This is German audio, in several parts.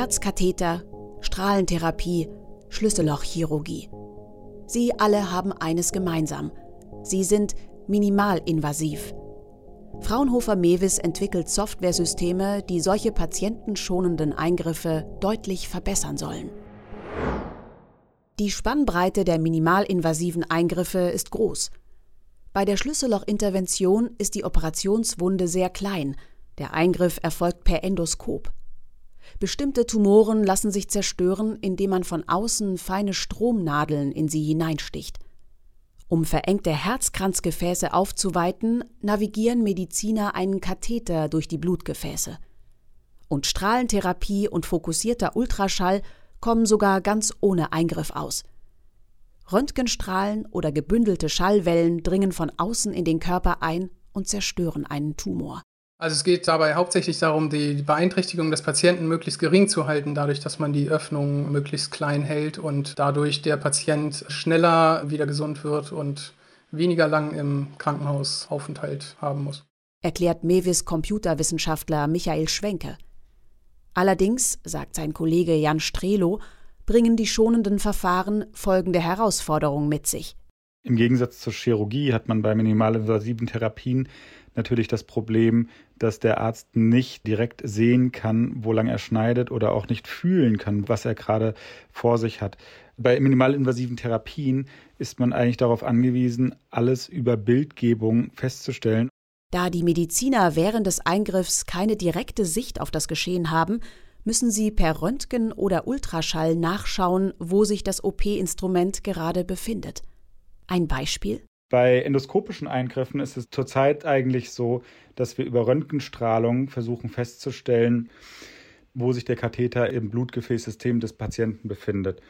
Herzkatheter, Strahlentherapie, Schlüssellochchirurgie. Sie alle haben eines gemeinsam. Sie sind minimalinvasiv. Fraunhofer Mewis entwickelt Softwaresysteme, die solche patientenschonenden Eingriffe deutlich verbessern sollen. Die Spannbreite der minimalinvasiven Eingriffe ist groß. Bei der Schlüssellochintervention ist die Operationswunde sehr klein. Der Eingriff erfolgt per Endoskop. Bestimmte Tumoren lassen sich zerstören, indem man von außen feine Stromnadeln in sie hineinsticht. Um verengte Herzkranzgefäße aufzuweiten, navigieren Mediziner einen Katheter durch die Blutgefäße. Und Strahlentherapie und fokussierter Ultraschall kommen sogar ganz ohne Eingriff aus. Röntgenstrahlen oder gebündelte Schallwellen dringen von außen in den Körper ein und zerstören einen Tumor. Also es geht dabei hauptsächlich darum, die Beeinträchtigung des Patienten möglichst gering zu halten, dadurch, dass man die Öffnung möglichst klein hält und dadurch der Patient schneller wieder gesund wird und weniger lang im Krankenhausaufenthalt haben muss. Erklärt Mewis Computerwissenschaftler Michael Schwenke. Allerdings, sagt sein Kollege Jan Strelo, bringen die schonenden Verfahren folgende Herausforderungen mit sich. Im Gegensatz zur Chirurgie hat man bei minimalinvasiven Therapien natürlich das Problem, dass der Arzt nicht direkt sehen kann, wo lang er schneidet oder auch nicht fühlen kann, was er gerade vor sich hat. Bei minimalinvasiven Therapien ist man eigentlich darauf angewiesen, alles über Bildgebung festzustellen. Da die Mediziner während des Eingriffs keine direkte Sicht auf das Geschehen haben, müssen sie per Röntgen oder Ultraschall nachschauen, wo sich das OP-Instrument gerade befindet. Ein Beispiel? Bei endoskopischen Eingriffen ist es zurzeit eigentlich so, dass wir über Röntgenstrahlung versuchen festzustellen, wo sich der Katheter im Blutgefäßsystem des Patienten befindet.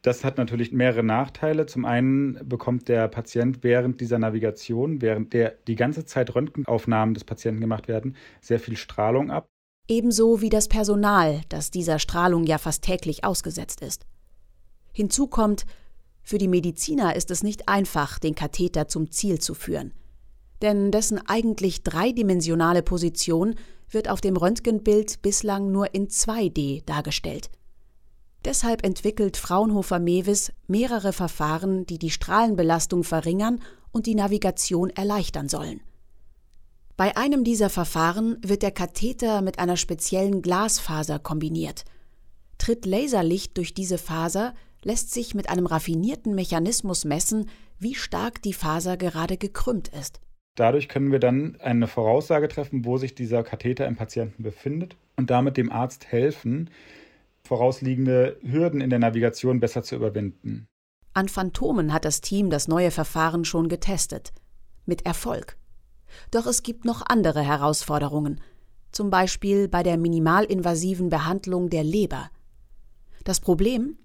Das hat natürlich mehrere Nachteile. Zum einen bekommt der Patient während dieser Navigation, während der die ganze Zeit Röntgenaufnahmen des Patienten gemacht werden, sehr viel Strahlung ab. Ebenso wie das Personal, das dieser Strahlung ja fast täglich ausgesetzt ist. Hinzu kommt, für die Mediziner ist es nicht einfach, den Katheter zum Ziel zu führen. Denn dessen eigentlich dreidimensionale Position wird auf dem Röntgenbild bislang nur in 2D dargestellt. Deshalb entwickelt Fraunhofer Mewis mehrere Verfahren, die die Strahlenbelastung verringern und die Navigation erleichtern sollen. Bei einem dieser Verfahren wird der Katheter mit einer speziellen Glasfaser kombiniert. Tritt Laserlicht durch diese Faser, lässt sich mit einem raffinierten Mechanismus messen, wie stark die Faser gerade gekrümmt ist. Dadurch können wir dann eine Voraussage treffen, wo sich dieser Katheter im Patienten befindet und damit dem Arzt helfen, vorausliegende Hürden in der Navigation besser zu überwinden. An Phantomen hat das Team das neue Verfahren schon getestet. Mit Erfolg. Doch es gibt noch andere Herausforderungen, zum Beispiel bei der minimalinvasiven Behandlung der Leber. Das Problem?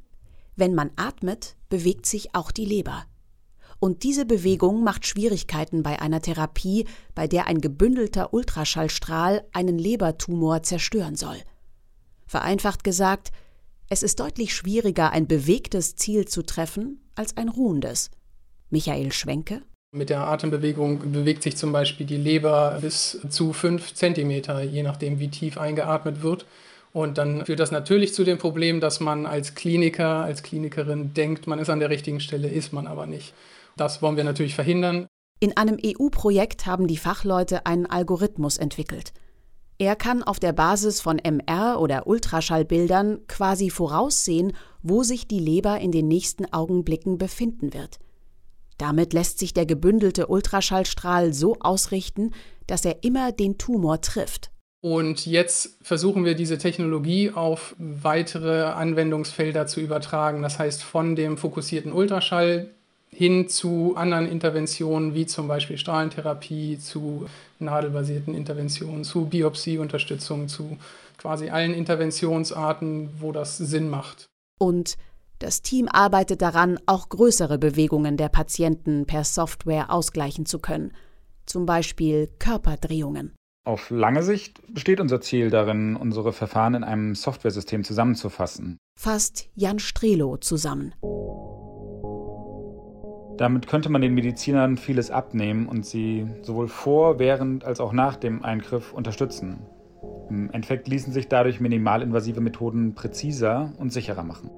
Wenn man atmet, bewegt sich auch die Leber. Und diese Bewegung macht Schwierigkeiten bei einer Therapie, bei der ein gebündelter Ultraschallstrahl einen Lebertumor zerstören soll. Vereinfacht gesagt, es ist deutlich schwieriger, ein bewegtes Ziel zu treffen, als ein ruhendes. Michael Schwenke. Mit der Atembewegung bewegt sich zum Beispiel die Leber bis zu fünf Zentimeter, je nachdem, wie tief eingeatmet wird. Und dann führt das natürlich zu dem Problem, dass man als Kliniker, als Klinikerin denkt, man ist an der richtigen Stelle, ist man aber nicht. Das wollen wir natürlich verhindern. In einem EU-Projekt haben die Fachleute einen Algorithmus entwickelt. Er kann auf der Basis von MR- oder Ultraschallbildern quasi voraussehen, wo sich die Leber in den nächsten Augenblicken befinden wird. Damit lässt sich der gebündelte Ultraschallstrahl so ausrichten, dass er immer den Tumor trifft. Und jetzt versuchen wir diese Technologie auf weitere Anwendungsfelder zu übertragen. Das heißt, von dem fokussierten Ultraschall hin zu anderen Interventionen, wie zum Beispiel Strahlentherapie, zu nadelbasierten Interventionen, zu Biopsieunterstützung, zu quasi allen Interventionsarten, wo das Sinn macht. Und das Team arbeitet daran, auch größere Bewegungen der Patienten per Software ausgleichen zu können, zum Beispiel Körperdrehungen. Auf lange Sicht besteht unser Ziel darin, unsere Verfahren in einem Softwaresystem zusammenzufassen. Fasst Jan Strelo zusammen. Damit könnte man den Medizinern vieles abnehmen und sie sowohl vor, während als auch nach dem Eingriff unterstützen. Im Endeffekt ließen sich dadurch minimalinvasive Methoden präziser und sicherer machen.